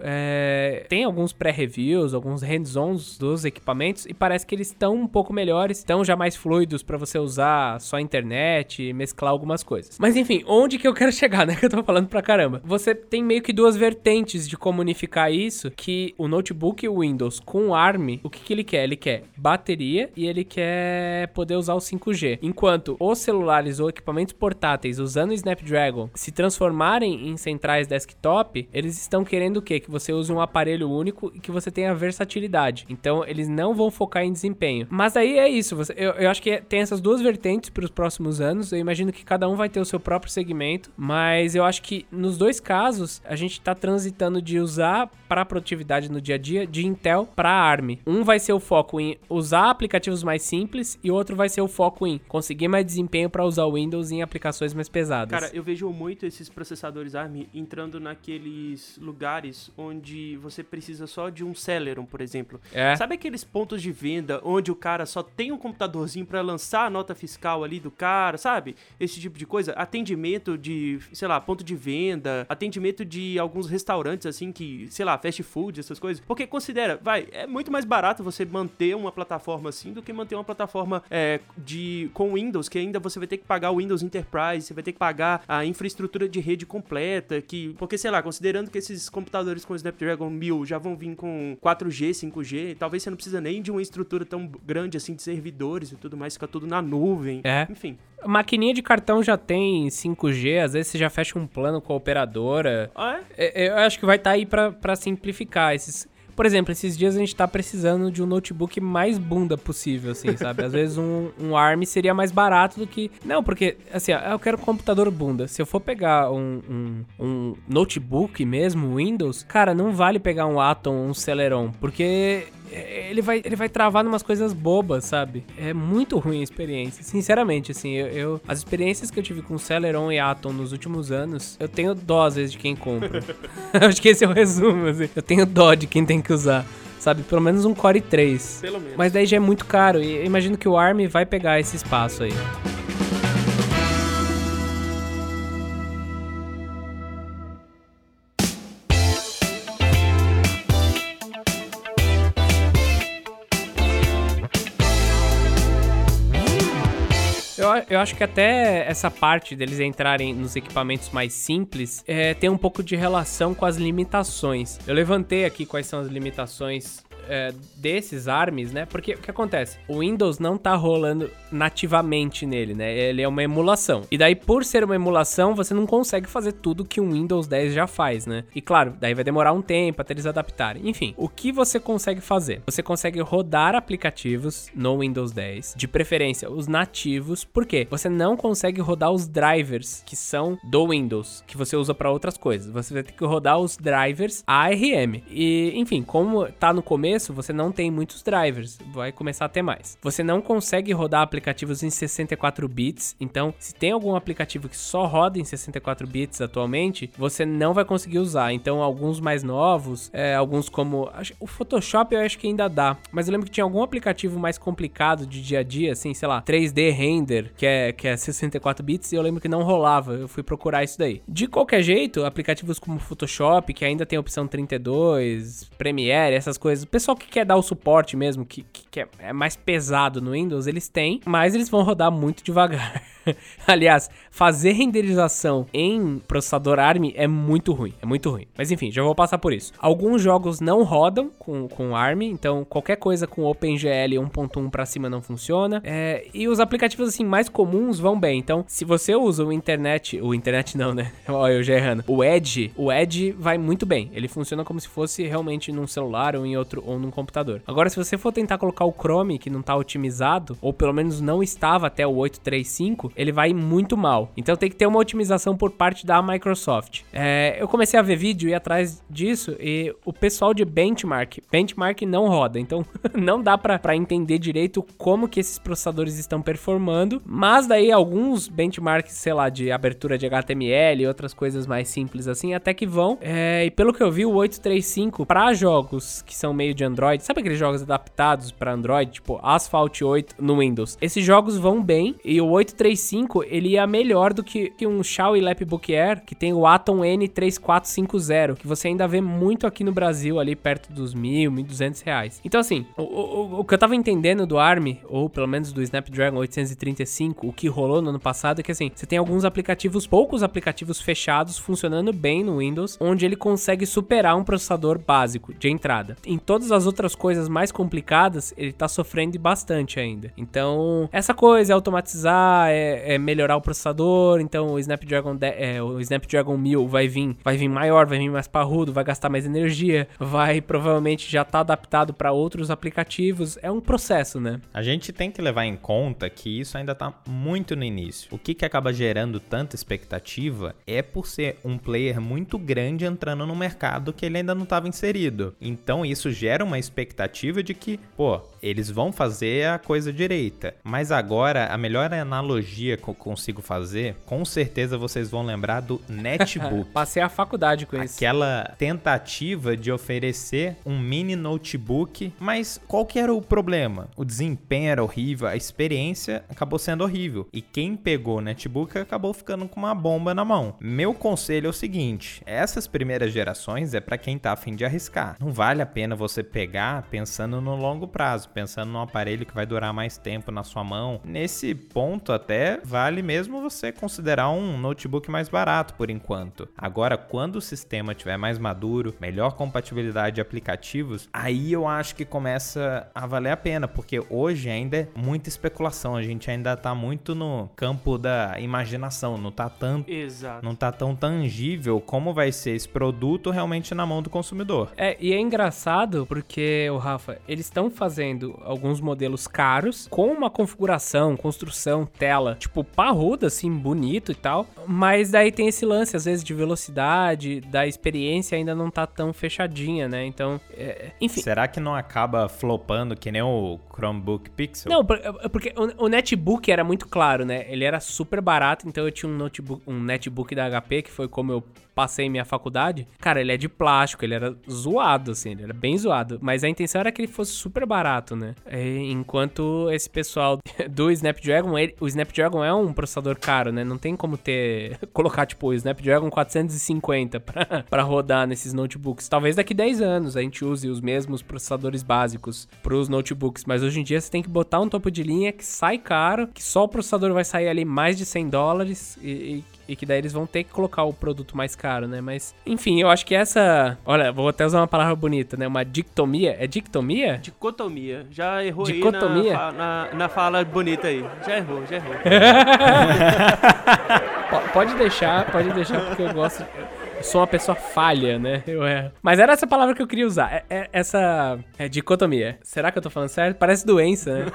Speaker 1: é, tem alguns pré-reviews, alguns hands-ons dos equipamentos e parece que eles estão um pouco melhores, estão já mais fluidos pra você usar só a internet mesclar algumas coisas. Mas enfim, onde que eu quero chegar, né? Que eu tô falando pra caramba. Você tem meio que duas vertentes de como unificar isso, que o notebook Windows com ARM, o que que ele quer? Ele quer bateria e ele quer poder usar o 5G. Enquanto os celulares ou equipamentos portáteis usando o Snapdragon se transformarem em centrais desktop, eles estão querendo o quê? Que você use um aparelho único e que você tenha versatilidade. Então, eles não vvão focar em desempenho. Mas aí é isso. você- eu, eu acho que tem essas duas vertentes para os próximos anos. Eu imagino que cada um vai ter o seu próprio segmento. Mas eu acho que nos dois casos, a gente tá transitando de usar para produtividade no dia a dia de Intel para ARM. Um vai ser o foco em usar aplicativos mais simples e outro vai ser o foco em conseguir mais desempenho para usar o Windows em aplicações mais pesadas.
Speaker 2: Cara, eu vejo muito esses processadores ARM entrando naqueles aqueles lugares onde você precisa só de um Celeron, por exemplo.
Speaker 1: É.
Speaker 2: Sabe aqueles pontos de venda onde o cara só tem um computadorzinho pra lançar a nota fiscal ali do cara, sabe? Esse tipo de coisa. Atendimento de, sei lá, ponto de venda, atendimento de alguns restaurantes, assim, que, sei lá, fast food, essas coisas. Porque considera, vai, é muito mais barato você manter uma plataforma assim do que manter uma plataforma é, de com Windows, que ainda você vai ter que pagar o Windows Enterprise, você vai ter que pagar a infraestrutura de rede completa, que, porque, sei lá, considerando que esses computadores com Snapdragon 1000 já vão vir com 4G, 5G, talvez você não precisa nem de uma estrutura tão grande assim de servidores e tudo mais, fica tudo na nuvem.
Speaker 1: É.
Speaker 2: Enfim.
Speaker 1: A maquininha de cartão já tem 5G, às vezes você já fecha um plano com a operadora.
Speaker 2: Ah, é?
Speaker 1: É, Eu acho que vai estar aí pra, pra simplificar esses. Por exemplo, esses dias a gente tá precisando de um notebook mais bunda possível, assim, sabe? Às vezes um, um ARM seria mais barato do que. Não, porque, assim, ó, eu quero um computador bunda. Se eu for pegar um, um, um notebook mesmo, Windows, cara, não vale pegar um Atom, um Celeron, porque ele vai, ele vai travar numas coisas bobas, sabe? É muito ruim a experiência. Sinceramente, assim, eu, eu- as experiências que eu tive com Celeron e Atom nos últimos anos, eu tenho dó às vezes de quem compra. Acho que esse é o resumo, assim. Eu tenho dó de quem tem que usar. Sabe, pelo menos um Core 3.
Speaker 2: Pelo menos.
Speaker 1: Mas daí já é muito caro e eu imagino que o ARM vai pegar esse espaço aí. Eu, acho que até essa parte deles entrarem nos equipamentos mais simples é, tem um pouco de relação com as limitações. Eu levantei aqui quais são as limitações é, desses ARMs, né? Porque o que acontece? O Windows não tá rolando nativamente nele, né? Ele é uma emulação. E daí, por ser uma emulação, você não consegue fazer tudo que um Windows 10 já faz, né? E claro, daí vai demorar um tempo até eles adaptarem. Enfim, o que você consegue fazer? Você consegue rodar aplicativos no Windows 10, de preferência os nativos, por quê? Você não consegue rodar os drivers que são do Windows, que você usa para outras coisas. Você vai ter que rodar os drivers ARM. E, enfim, como tá no começo, você não tem muitos drivers, vai começar a ter mais. Você não consegue rodar aplicativos em 64 bits, então se tem algum aplicativo que só roda em 64 bits atualmente, você não vai conseguir usar. Então, alguns mais novos, é, alguns como o Photoshop, eu acho que ainda dá, mas eu lembro que tinha algum aplicativo mais complicado de dia a dia, assim, sei lá, 3D render, que é que é 64 bits, e eu lembro que não rolava. Eu fui procurar isso daí. De qualquer jeito, aplicativos como Photoshop, que ainda tem a opção 32, Premiere, essas coisas. Pessoal que quer dar o suporte mesmo, que, que, que é, é mais pesado no Windows, eles têm, mas eles vão rodar muito devagar. Aliás, fazer renderização em processador ARM é muito ruim, é muito ruim. Mas enfim, já vou passar por isso. Alguns jogos não rodam com, com ARM, então qualquer coisa com OpenGL 1.1 pra cima não funciona. É, e os aplicativos assim mais comuns vão bem. Então, se você usa o internet, o internet não, né? Olha, eu já errando. O Edge, o Edge vai muito bem. Ele funciona como se fosse realmente num celular ou em outro ou num computador. Agora, se você for tentar colocar o Chrome que não tá otimizado, ou pelo menos não estava até o 835, ele vai muito mal. Então tem que ter uma otimização por parte da Microsoft. É, eu comecei a ver vídeo e atrás disso e o pessoal de benchmark, benchmark não roda, então não dá pra entender direito como que esses processadores estão performando, mas daí alguns benchmarks, sei lá, de abertura de HTML e outras coisas mais simples assim, até que vão. É, e pelo que eu vi, o 835 para jogos que são meio de Android, sabe aqueles jogos adaptados para Android, tipo Asphalt 8 no Windows? Esses jogos vão bem e o 835 ele ia melhor do que, que um Xiaomi Lapbook Air que tem o Atom N3450, que você ainda vê muito aqui no Brasil, ali perto dos mil, mil duzentos reais. Então assim, o, o, o que eu tava entendendo do ARM, ou pelo menos do Snapdragon 835, o que rolou no ano passado é que assim, você tem alguns aplicativos, poucos aplicativos fechados funcionando bem no Windows, onde ele consegue superar um processador básico de entrada. Em todas as outras coisas mais complicadas, ele tá sofrendo bastante ainda. Então, essa coisa é automatizar, é, é melhorar o processador, então o Snapdragon, 10 é, o Snapdragon 1000 vai vir, vai vir maior, vai vir mais parrudo, vai gastar mais energia, vai provavelmente já tá adaptado para outros aplicativos. É um processo, né?
Speaker 3: A gente tem que levar em conta que isso ainda tá muito no início. O que, que acaba gerando tanta expectativa é por ser um player muito grande entrando no mercado que ele ainda não estava inserido. Então isso gera uma expectativa de que, pô, eles vão fazer a coisa direita. Mas agora, a melhor analogia que eu consigo fazer, com certeza vocês vão lembrar do netbook.
Speaker 1: Passei a faculdade com isso.
Speaker 3: Aquela tentativa de oferecer um mini notebook, mas qual que era o problema? O desempenho era horrível, a experiência acabou sendo horrível. E quem pegou o netbook acabou ficando com uma bomba na mão. Meu conselho é o seguinte: essas primeiras gerações é para quem tá afim de arriscar. Não vale a pena você pegar pensando no longo prazo, pensando num aparelho que vai durar mais tempo na sua mão. Nesse ponto até vale mesmo você considerar um notebook mais barato por enquanto. Agora, quando o sistema tiver mais maduro, melhor compatibilidade de aplicativos, aí eu acho que começa a valer a pena, porque hoje ainda é muita especulação, a gente ainda tá muito no campo da imaginação, não tá tanto,
Speaker 2: Exato.
Speaker 3: não tá tão tangível como vai ser esse produto realmente na mão do consumidor.
Speaker 1: É, e é engraçado porque, o Rafa, eles estão fazendo alguns modelos caros com uma configuração, construção, tela, tipo, parruda, assim, bonito e tal. Mas daí tem esse lance, às vezes, de velocidade, da experiência ainda não tá tão fechadinha, né? Então, é, enfim.
Speaker 3: Será que não acaba flopando que nem o Chromebook Pixel?
Speaker 1: Não, é porque o o netbook era muito claro, né? Ele era super barato, então eu tinha um notebook, um netbook da HP, que foi como eu passei minha faculdade. Cara, ele é de plástico, ele era zoado, assim, ele era bem zoado. Mas a intenção era que ele fosse super barato, né? É, enquanto esse pessoal do Snapdragon, ele- o Snapdragon é um processador caro, né? Não tem como ter. colocar, tipo, o Snapdragon 450 pra, pra rodar nesses notebooks. Talvez daqui 10 anos a gente use os mesmos processadores básicos pros notebooks. Mas hoje em dia você tem que botar um topo de linha que sai caro, que só o processador vai sair ali mais de 100 dólares e, e- e que daí eles vão ter que colocar o produto mais caro, né? Mas, enfim, eu acho que essa. Olha, vou até usar uma palavra bonita, né? Uma dictomia. É dictomia?
Speaker 2: Dicotomia. Já errou
Speaker 1: Dicotomia?
Speaker 2: aí na, na, na fala bonita aí. Já errou, já errou.
Speaker 1: Po- Pode deixar, pode deixar, porque eu gosto. Eu sou uma pessoa falha, né? Eu erro. Mas era essa palavra que eu queria usar. É, é- essa é dicotomia. Será que eu tô falando certo? Parece doença, né?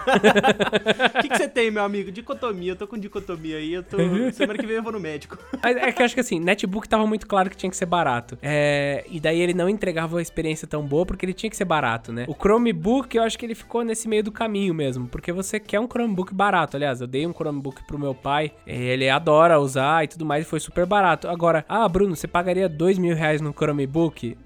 Speaker 2: O que, que você tem, meu amigo? Dicotomia. Eu tô com dicotomia aí. Eu tô... Semana que vem eu vou no médico.
Speaker 1: Mas é que eu acho que assim, netbook tava muito claro que tinha que ser barato. É, e daí ele não entregava uma experiência tão boa porque ele tinha que ser barato, né? O Chromebook, eu acho que ele ficou nesse meio do caminho mesmo. Porque você quer um Chromebook barato. Aliás, eu dei um Chromebook pro meu pai. Ele adora usar e tudo mais. E foi super barato. Agora, ah, Bruno, você pagaria dois mil reais no Chromebook?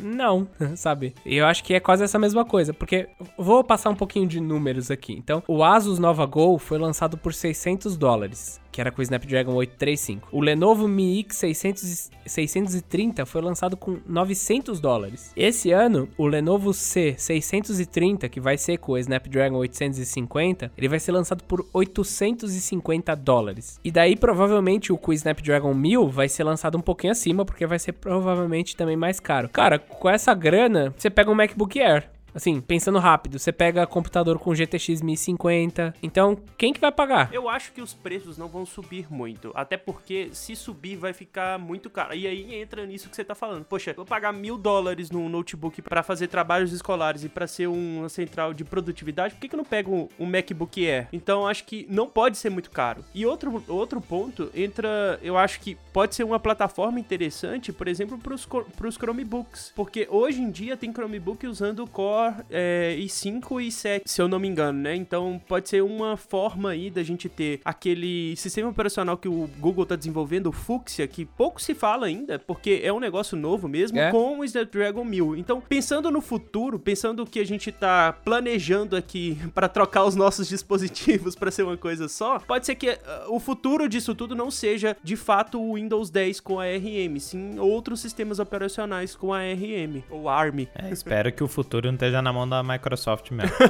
Speaker 1: Não, sabe? Eu acho que é quase essa mesma coisa. Porque vou passar um pouquinho de números aqui. Então, o Asus Nova Go foi lançado por 600 dólares que era com o Snapdragon 835. O Lenovo Mi X 600 e- 630 foi lançado com 900 dólares. Esse ano, o Lenovo C 630, que vai ser com o Snapdragon 850, ele vai ser lançado por 850 dólares. E daí, provavelmente, o com o Snapdragon 1000 vai ser lançado um pouquinho acima, porque vai ser provavelmente também mais caro. Cara, com essa grana, você pega um MacBook Air. Assim, pensando rápido, você pega computador com GTX 1050. Então, quem que vai pagar?
Speaker 2: Eu acho que os preços não vão subir muito. Até porque se subir vai ficar muito caro. E aí entra nisso que você tá falando. Poxa, vou pagar mil dólares num notebook pra fazer trabalhos escolares e pra ser uma central de produtividade. Por que, que eu não pego um MacBook Air? Então acho que não pode ser muito caro. E outro, outro ponto entra. Eu acho que pode ser uma plataforma interessante, por exemplo, co- pros Chromebooks. Porque hoje em dia tem Chromebook usando o Core é, i5 e i7, se eu não me engano, né? Então pode ser uma forma aí da gente ter aquele sistema operacional que o Google tá desenvolvendo, o Fuchsia, que pouco se fala ainda, porque é um negócio novo mesmo,
Speaker 1: É.
Speaker 2: com o Snapdragon 1000. Então, pensando no futuro, pensando que a gente tá planejando aqui para trocar os nossos dispositivos para ser uma coisa só, pode ser que ah, o futuro disso tudo não seja de fato o Windows 10 com a ARM, sim outros sistemas operacionais com a ARM ou ARM.
Speaker 3: É, espero que o futuro não esteja na mão da Microsoft mesmo.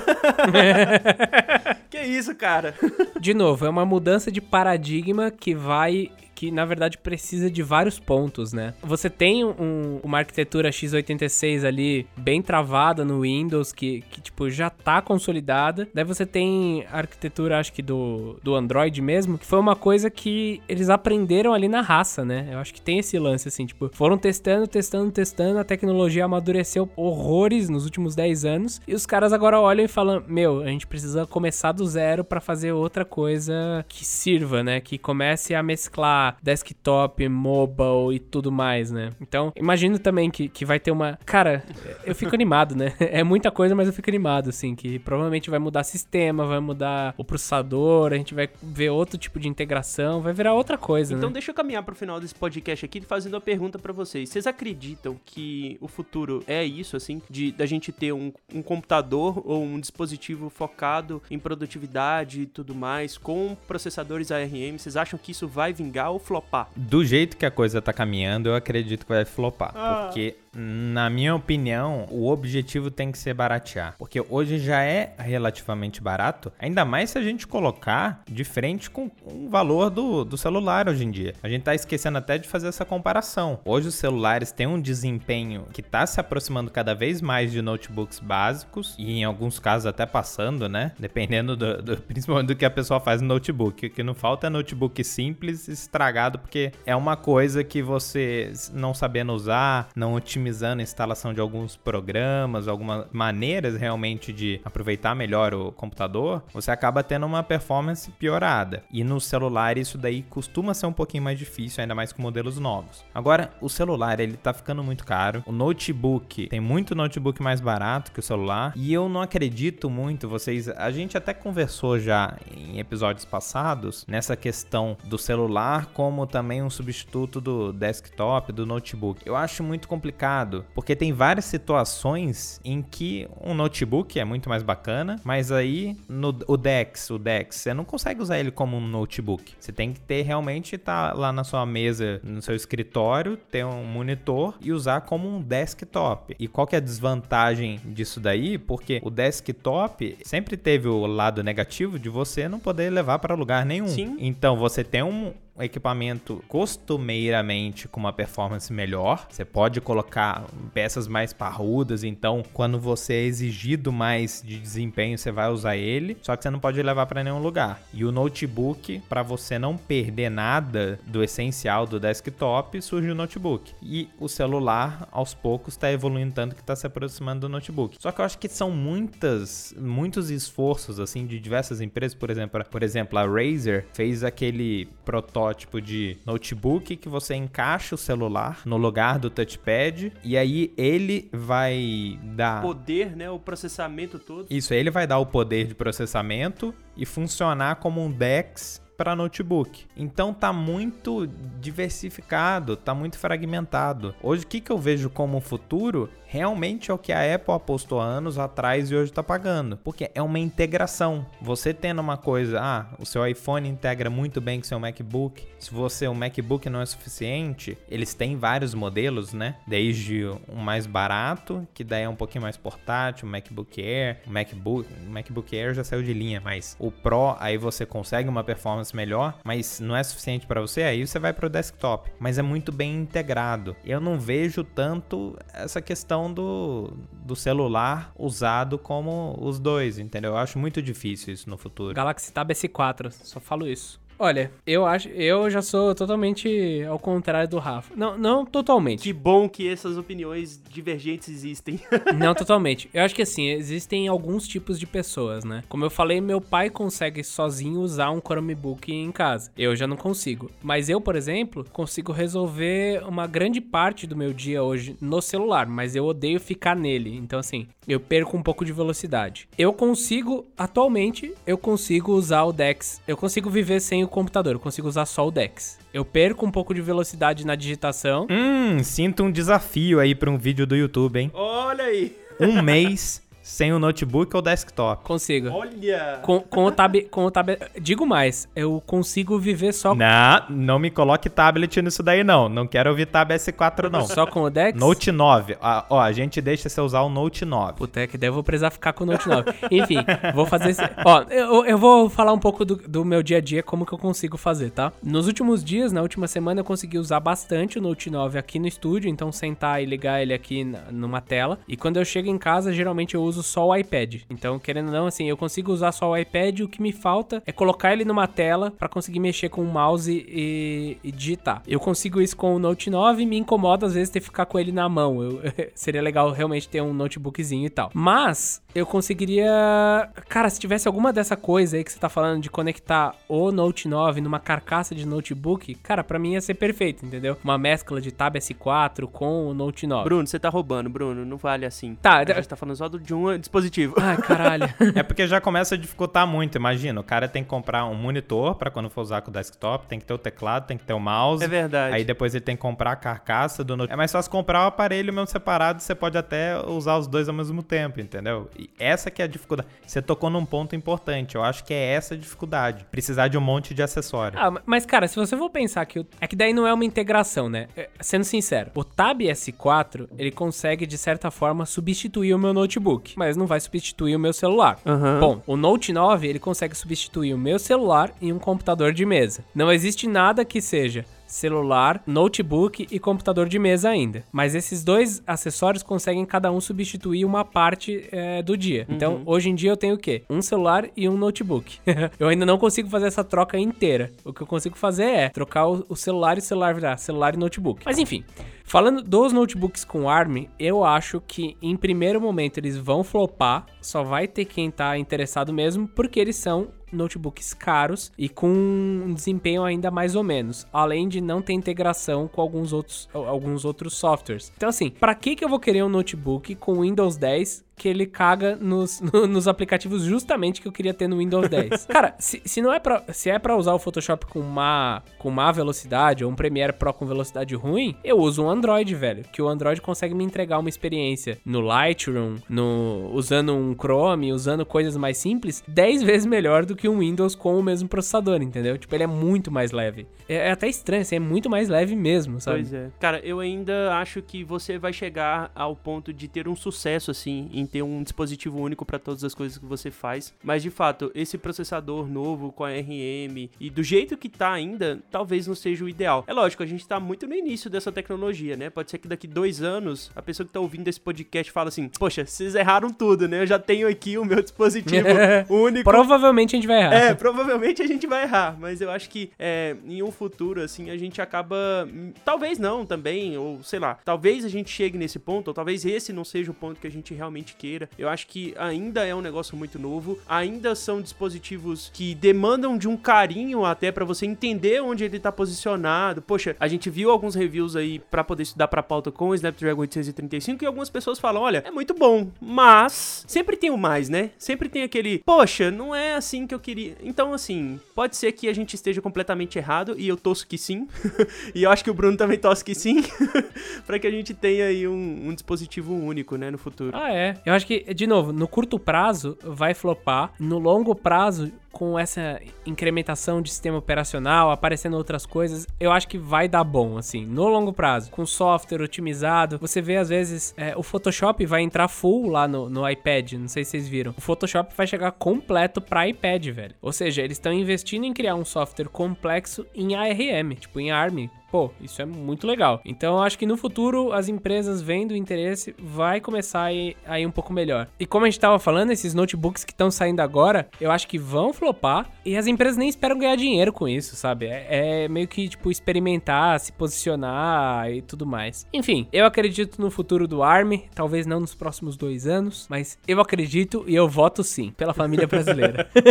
Speaker 2: Que isso, cara?
Speaker 1: De novo, é uma mudança de paradigma que vai. Que na verdade precisa de vários pontos, né? Você tem um- uma arquitetura x86 ali bem travada no Windows, que, que tipo já tá consolidada. Daí você tem a arquitetura, acho que do, do Android mesmo, que foi uma coisa que eles aprenderam ali na raça, né? Eu acho que tem esse lance, assim, tipo, foram testando, testando, testando, a tecnologia amadureceu horrores nos últimos 10 anos, e os caras agora olham e falam: Meu, a gente precisa começar do zero pra fazer outra coisa que sirva, né? Que comece a mesclar para desktop, mobile e tudo mais, né? Então, imagino também que, que vai ter uma. Cara, eu fico animado, né? É muita coisa, mas eu fico animado, assim, que provavelmente vai mudar sistema, vai mudar o processador, a gente vai ver outro tipo de integração, vai virar outra coisa,
Speaker 2: Então
Speaker 1: né?
Speaker 2: deixa eu caminhar pro final desse podcast aqui fazendo uma pergunta pra vocês. Vocês acreditam que o futuro é isso, assim, de da gente ter um, um computador ou um dispositivo focado em produtividade e tudo mais, com processadores ARM? Vocês acham que isso vai vingar ou flopar?
Speaker 3: Do jeito que a coisa tá caminhando, eu acredito que vai flopar. Porque, na minha opinião, o objetivo tem que ser baratear. Porque hoje já é relativamente barato, ainda mais se a gente colocar de frente com o valor do, do celular hoje em dia. A gente tá esquecendo até de fazer essa comparação. Hoje os celulares têm um desempenho que tá se aproximando cada vez mais de notebooks básicos e em alguns casos até passando, né? Dependendo do, do- principalmente do que a pessoa faz no notebook. O que não falta é notebook simples, estragado, porque é uma coisa que você não sabendo usar, não otimizando a instalação de alguns programas, algumas maneiras realmente de aproveitar melhor o computador, você acaba tendo uma performance piorada. E no celular isso daí costuma ser um pouquinho mais difícil, ainda mais com modelos novos. Agora, o celular ele tá ficando muito caro. O notebook tem muito notebook mais barato que o celular. E eu não acredito muito, vocês. A gente até conversou já em episódios passados nessa questão do celular como também um substituto do desktop, do notebook. Eu acho muito complicado, porque tem várias situações em que um notebook é muito mais bacana, mas aí no o Dex, o Dex, você não consegue usar ele como um notebook. Você tem que ter realmente estar lá na sua mesa, no seu escritório, ter um monitor e usar como um desktop. E qual que é a desvantagem disso daí? Porque o desktop sempre teve o lado negativo de você não poder levar para lugar nenhum.
Speaker 2: Sim.
Speaker 3: Então você tem um equipamento costumeiramente com uma performance melhor. Você pode colocar peças mais parrudas, então quando você é exigido mais de desempenho, você vai usar ele, só que você não pode levar para nenhum lugar. E o notebook, para você não perder nada do essencial do desktop, surge o notebook. E o celular, aos poucos, está evoluindo tanto que está se aproximando do notebook. Só que eu acho que são muitas, muitos esforços assim de diversas empresas, por exemplo, por exemplo, a Razer fez aquele protótipo de notebook que você encaixa o celular no lugar do touchpad e aí ele vai dar
Speaker 2: Poder, né? O processamento todo.
Speaker 3: isso, ele vai dar o poder de processamento e funcionar como um DeX para notebook. Então tá muito diversificado, tá muito fragmentado. Hoje o que, que eu vejo como futuro realmente é o que a Apple apostou há anos atrás e hoje tá pagando, porque é uma integração. Você tendo uma coisa, ah, o seu iPhone integra muito bem com o seu MacBook. Se você o MacBook não é suficiente, eles têm vários modelos, né? Desde o mais barato, que daí é um pouquinho mais portátil, o MacBook Air, o MacBook, o MacBook Air já saiu de linha, mas o Pro aí você consegue uma performance melhor, mas não é suficiente para você, aí você vai pro desktop. Mas é muito bem integrado. Eu não vejo tanto essa questão do, do celular usado como os dois, entendeu? Eu acho muito difícil isso no futuro.
Speaker 1: Galaxy Tab S4, só falo isso. Olha, eu acho, eu já sou totalmente ao contrário do Rafa. Não, não totalmente.
Speaker 2: Que bom que essas opiniões divergentes existem.
Speaker 1: Não totalmente. Eu acho que assim, existem alguns tipos de pessoas, né? Como eu falei, meu pai consegue sozinho usar um Chromebook em casa. Eu já não consigo. Mas eu, por exemplo, consigo resolver uma grande parte do meu dia hoje no celular, mas eu odeio ficar nele. Então assim, eu perco um pouco de velocidade. Eu consigo, atualmente, eu consigo usar o Dex. Eu consigo viver sem o computador, eu consigo usar só o Dex. Eu perco um pouco de velocidade na digitação.
Speaker 3: Hum, sinto um desafio aí para um vídeo do YouTube, hein?
Speaker 2: Olha aí.
Speaker 3: Um mês sem o notebook ou desktop.
Speaker 1: Consigo.
Speaker 2: Olha.
Speaker 1: Com, com, o tab, com o tab. Digo mais, eu consigo viver só,
Speaker 3: Não, não me coloque tablet nisso daí não. Não quero ouvir Tab S4 não.
Speaker 1: só com o Dex.
Speaker 3: Note 9. Ah, ó, a gente deixa você usar o Note 9.
Speaker 1: Puta, é que daí eu vou precisar ficar com o Note 9. Enfim, vou fazer esse. Ó, eu, eu vou falar um pouco do, do meu dia a dia, como que eu consigo fazer, tá? Nos últimos dias, na última semana, eu consegui usar bastante o Note 9 aqui no estúdio, então sentar e ligar ele aqui na- numa tela. E quando eu chego em casa, geralmente eu uso uso só o iPad. Então, querendo ou não, assim, eu consigo usar só o iPad, o que me falta é colocar ele numa tela para conseguir mexer com o mouse e, e, digitar. Eu consigo isso com o Note 9 e me incomoda às vezes ter que ficar com ele na mão. Eu, seria legal realmente ter um notebookzinho e tal. Mas eu conseguiria. Cara, se tivesse alguma dessa coisa aí que você tá falando de conectar o Note 9 numa carcaça de notebook, cara, para mim ia ser perfeito, entendeu? Uma mescla de Tab S4 com o Note 9.
Speaker 2: Bruno, você tá roubando, Bruno, não vale assim.
Speaker 1: Tá,
Speaker 2: a gente tá falando só de um dispositivo.
Speaker 1: Ai, caralho.
Speaker 3: é porque já começa a dificultar muito, imagina. O cara tem que comprar um monitor para quando for usar com o desktop, tem que ter o teclado, tem que ter o mouse.
Speaker 2: É verdade.
Speaker 3: Aí depois ele tem que comprar a carcaça do notebook. É mais fácil comprar o aparelho mesmo separado, você pode até usar os dois ao mesmo tempo, entendeu? E essa que é a dificuldade. Você tocou num ponto importante. Eu acho que é essa a dificuldade. Precisar de um monte de acessório.
Speaker 1: Ah, mas cara, se você for pensar que. O... É que daí não é uma integração, né? É, sendo sincero, o Tab S4, ele consegue, de certa forma, substituir o meu notebook. Mas não vai substituir o meu celular.
Speaker 2: Uhum.
Speaker 1: Bom, o Note 9, ele consegue substituir o meu celular e um computador de mesa. Não existe nada que seja celular, notebook e computador de mesa ainda. Mas esses dois acessórios conseguem cada um substituir uma parte é, do dia. Uhum. Então, hoje em dia eu tenho o quê? Um celular e um notebook. eu ainda não consigo fazer essa troca inteira. O que eu consigo fazer é trocar o, o celular e o celular virar celular e notebook. Mas enfim, Falando dos notebooks com ARM, eu acho que em primeiro momento eles vão flopar, só vai ter quem tá interessado mesmo, porque eles são notebooks caros e com um desempenho ainda mais ou menos, além de não ter integração com alguns outros, alguns outros softwares. Então assim, para que que eu vou querer um notebook com Windows 10 que ele caga nos, no, nos aplicativos justamente que eu queria ter no Windows 10. Cara, se, se não é pra, se é para usar o Photoshop com má, com má velocidade ou um Premiere Pro com velocidade ruim, eu uso um Android, velho, que o Android consegue me entregar uma experiência no Lightroom, no usando um Chrome, usando coisas mais simples, 10 vezes melhor do que um Windows com o mesmo processador, entendeu? Tipo, ele é muito mais leve. É, é até estranho, assim, é muito mais leve mesmo, sabe?
Speaker 2: Pois é. Cara, eu ainda acho que você vai chegar ao ponto de ter um sucesso assim em ter um dispositivo único para todas as coisas que você faz. Mas de fato, esse processador novo com a RM e do jeito que tá ainda, talvez não seja o ideal. É lógico, a gente tá muito no início dessa tecnologia, né? Pode ser que daqui dois anos a pessoa que tá ouvindo esse podcast fala assim: Poxa, vocês erraram tudo, né? Eu já tenho aqui o meu dispositivo único.
Speaker 1: Provavelmente a gente vai errar.
Speaker 2: É, provavelmente a gente vai errar. Mas eu acho que é, em um futuro, assim, a gente acaba. Talvez não também, ou sei lá, talvez a gente chegue nesse ponto, ou talvez esse não seja o ponto que a gente realmente queira. Eu acho que ainda é um negócio muito novo, ainda são dispositivos que demandam de um carinho até para você entender onde ele tá posicionado. Poxa, a gente viu alguns reviews aí para poder estudar para pauta com o Snapdragon 835 e algumas pessoas falam: "Olha, é muito bom, mas sempre tem o mais, né? Sempre tem aquele, poxa, não é assim que eu queria". Então, assim, pode ser que a gente esteja completamente errado e eu torço que sim. e eu acho que o Bruno também torce que sim, para que a gente tenha aí um, um dispositivo único, né, no futuro.
Speaker 1: Ah, é. Eu acho que de novo, no curto prazo vai flopar, no longo prazo com essa incrementação de sistema operacional, aparecendo outras coisas, eu acho que vai dar bom, assim, no longo prazo. Com software otimizado, você vê às vezes é, o Photoshop vai entrar full lá no, no iPad, não sei se vocês viram. O Photoshop vai chegar completo para iPad, velho. Ou seja, eles estão investindo em criar um software complexo em ARM, tipo em ARM, Pô, isso é muito legal. Então eu acho que no futuro as empresas vendo o interesse vai começar a ir, a ir um pouco melhor. E como a gente tava falando, esses notebooks que estão saindo agora, eu acho que vão flopar e as empresas nem esperam ganhar dinheiro com isso, sabe? É, é meio que tipo experimentar, se posicionar e tudo mais. Enfim, eu acredito no futuro do ARM, talvez não nos próximos dois anos, mas eu acredito e eu voto sim pela família brasileira.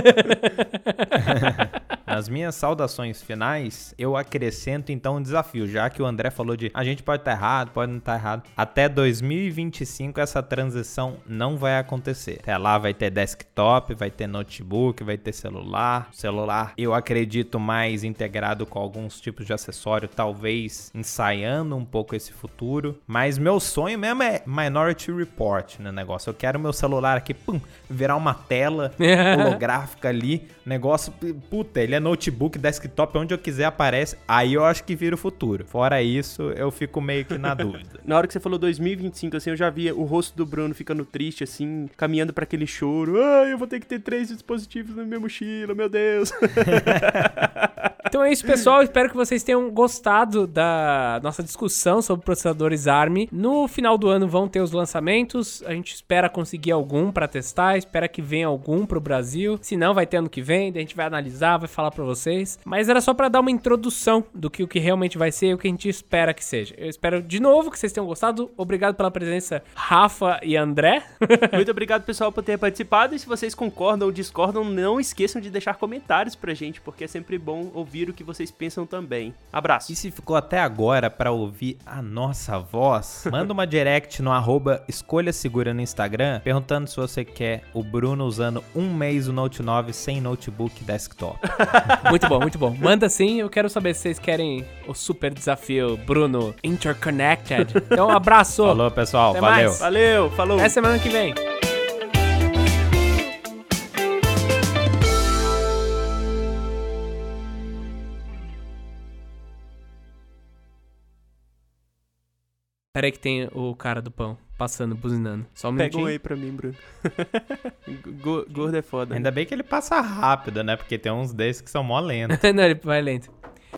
Speaker 3: Nas minhas saudações finais, eu acrescento então desafio, já que o André falou de a gente pode estar tá errado, pode não estar tá errado. Até 2025 essa transição não vai acontecer. Até lá vai ter desktop, vai ter notebook, vai ter celular. Celular, eu acredito mais integrado com alguns tipos de acessório, talvez ensaiando um pouco esse futuro. Mas meu sonho mesmo é Minority Report no negócio. Eu quero meu celular aqui, pum, virar uma tela holográfica ali. Negócio, puta, ele é notebook, desktop, onde eu quiser aparece. Aí eu acho que vira o futuro. Fora isso, eu fico meio que na dúvida.
Speaker 2: na hora que você falou 2025, assim, eu já via o rosto do Bruno ficando triste, assim, caminhando para aquele choro. Ai, eu vou ter que ter três dispositivos na minha mochila, meu Deus.
Speaker 1: Então é isso, pessoal. Espero que vocês tenham gostado da nossa discussão sobre processadores ARM. No final do ano vão ter os lançamentos. A gente espera conseguir algum para testar, espera que venha algum pro Brasil. Se não, vai ter ano que vem, a gente vai analisar, vai falar para vocês. Mas era só para dar uma introdução do que o que realmente vai ser e o que a gente espera que seja. Eu espero de novo que vocês tenham gostado. Obrigado pela presença, Rafa e André.
Speaker 2: Muito obrigado, pessoal, por ter participado. E se vocês concordam ou discordam, não esqueçam de deixar comentários pra gente, porque é sempre bom ouvir o que vocês pensam também. Abraço.
Speaker 3: E se ficou até agora para ouvir a nossa voz, manda uma direct no arroba Escolha Segura no Instagram, perguntando se você quer o Bruno usando um mês o Note 9 sem notebook desktop.
Speaker 1: muito bom, muito bom. Manda sim, eu quero saber se vocês querem o super desafio Bruno Interconnected. Então, um abraço.
Speaker 3: Falou, pessoal.
Speaker 1: Até
Speaker 3: Valeu.
Speaker 1: mais.
Speaker 2: Valeu, falou.
Speaker 1: Até semana que vem. Pera aí que tem o cara do pão passando, buzinando. Só um
Speaker 2: Pega um aí pra mim, Bruno. Go- Gordo é foda.
Speaker 3: Ainda bem que ele passa rápido, né? Porque tem uns desses que são mó lentos.
Speaker 1: Não, ele vai lento.